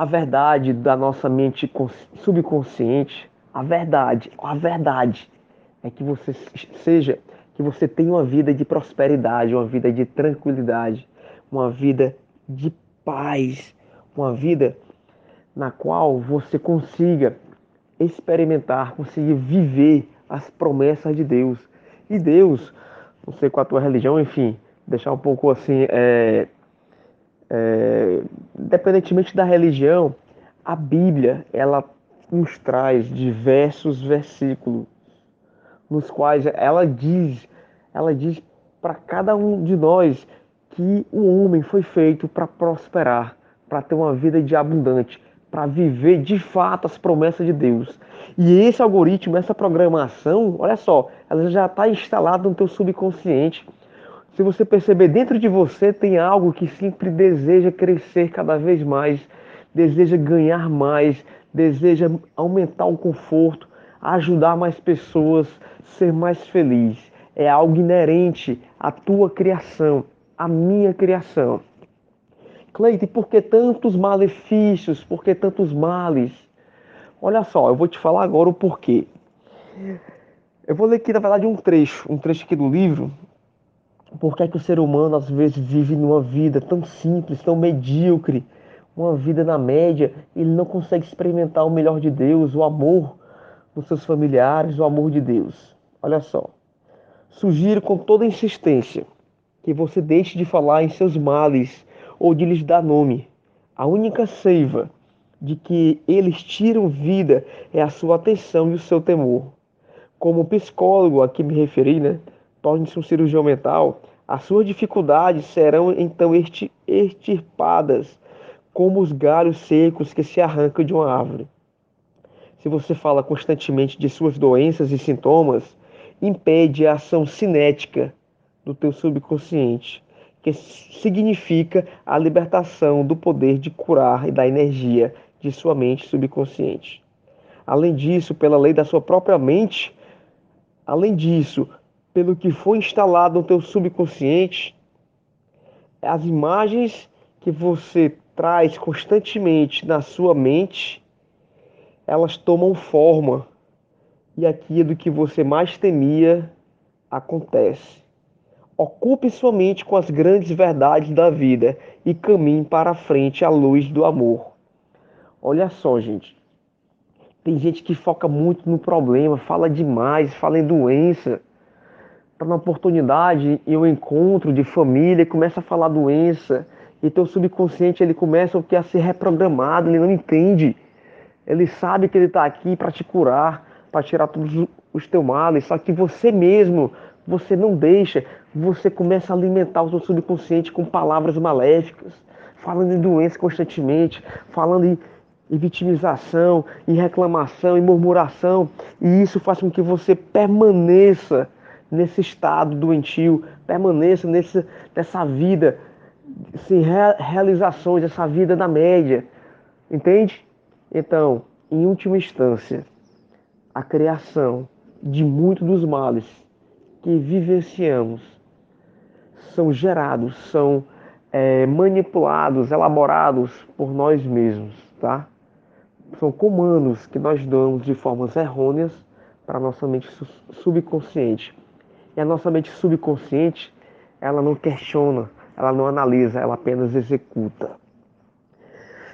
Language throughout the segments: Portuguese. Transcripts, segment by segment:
a verdade da nossa mente subconsciente, a verdade, a verdade é que você seja, que você tenha uma vida de prosperidade, uma vida de tranquilidade, uma vida de paz, uma vida na qual você consiga experimentar, conseguir viver as promessas de Deus. E Deus, não sei qual a tua religião, enfim, deixar um pouco assim, é, é, independentemente da religião, a Bíblia, ela nos traz diversos versículos nos quais ela diz, ela diz para cada um de nós que o homem foi feito para prosperar, para ter uma vida de abundante, para viver de fato as promessas de Deus. E esse algoritmo, essa programação, olha só, ela já está instalada no teu subconsciente. Se você perceber dentro de você tem algo que sempre deseja crescer cada vez mais, deseja ganhar mais, deseja aumentar o conforto, ajudar mais pessoas, ser mais feliz. É algo inerente à tua criação, à minha criação. Cleide, por que tantos malefícios? Por que tantos males? Olha só, eu vou te falar agora o porquê. Eu vou ler aqui, na verdade, um trecho, um trecho aqui do livro. Por que, é que o ser humano às vezes vive numa vida tão simples, tão medíocre, uma vida na média, ele não consegue experimentar o melhor de Deus, o amor dos seus familiares, o amor de Deus. Olha só. Sugiro com toda insistência que você deixe de falar em seus males ou de lhes dar nome. A única seiva de que eles tiram vida é a sua atenção e o seu temor. Como psicólogo a que me referi, né? Torne-se um cirurgião mental, as suas dificuldades serão então extirpadas como os galhos secos que se arrancam de uma árvore. Se você fala constantemente de suas doenças e sintomas, impede a ação cinética do teu subconsciente que significa a libertação do poder de curar e da energia de sua mente subconsciente. Além disso, pela lei da sua própria mente, além disso, pelo que foi instalado no teu subconsciente, as imagens que você traz constantemente na sua mente, elas tomam forma e aquilo que você mais temia acontece. Ocupe sua mente com as grandes verdades da vida e caminhe para frente à luz do amor. Olha só, gente. Tem gente que foca muito no problema, fala demais, fala em doença. Está na oportunidade e um encontro de família, começa a falar doença. E teu subconsciente ele começa a ser reprogramado, ele não entende. Ele sabe que ele está aqui para te curar, para tirar todos os teus males, só que você mesmo você não deixa, você começa a alimentar o seu subconsciente com palavras maléficas, falando em doença constantemente, falando em, em vitimização, em reclamação, em murmuração, e isso faz com que você permaneça nesse estado doentio, permaneça nesse, nessa vida sem realizações, essa vida na média, entende? Então, em última instância, a criação de muitos dos males que vivenciamos são gerados, são é, manipulados, elaborados por nós mesmos, tá? São comandos que nós damos de formas errôneas para nossa mente subconsciente. E a nossa mente subconsciente, ela não questiona, ela não analisa, ela apenas executa.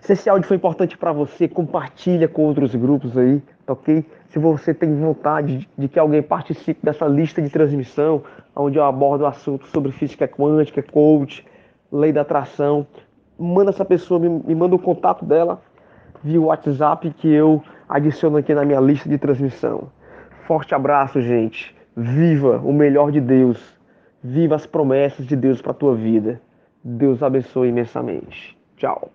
Se esse áudio foi importante para você, compartilha com outros grupos aí, tá ok? Se você tem vontade de que alguém participe dessa lista de transmissão, onde eu abordo assuntos sobre física quântica, coach, lei da atração, manda essa pessoa, me, me manda o contato dela via WhatsApp que eu adiciono aqui na minha lista de transmissão. Forte abraço, gente. Viva o melhor de Deus. Viva as promessas de Deus para tua vida. Deus abençoe imensamente. Tchau.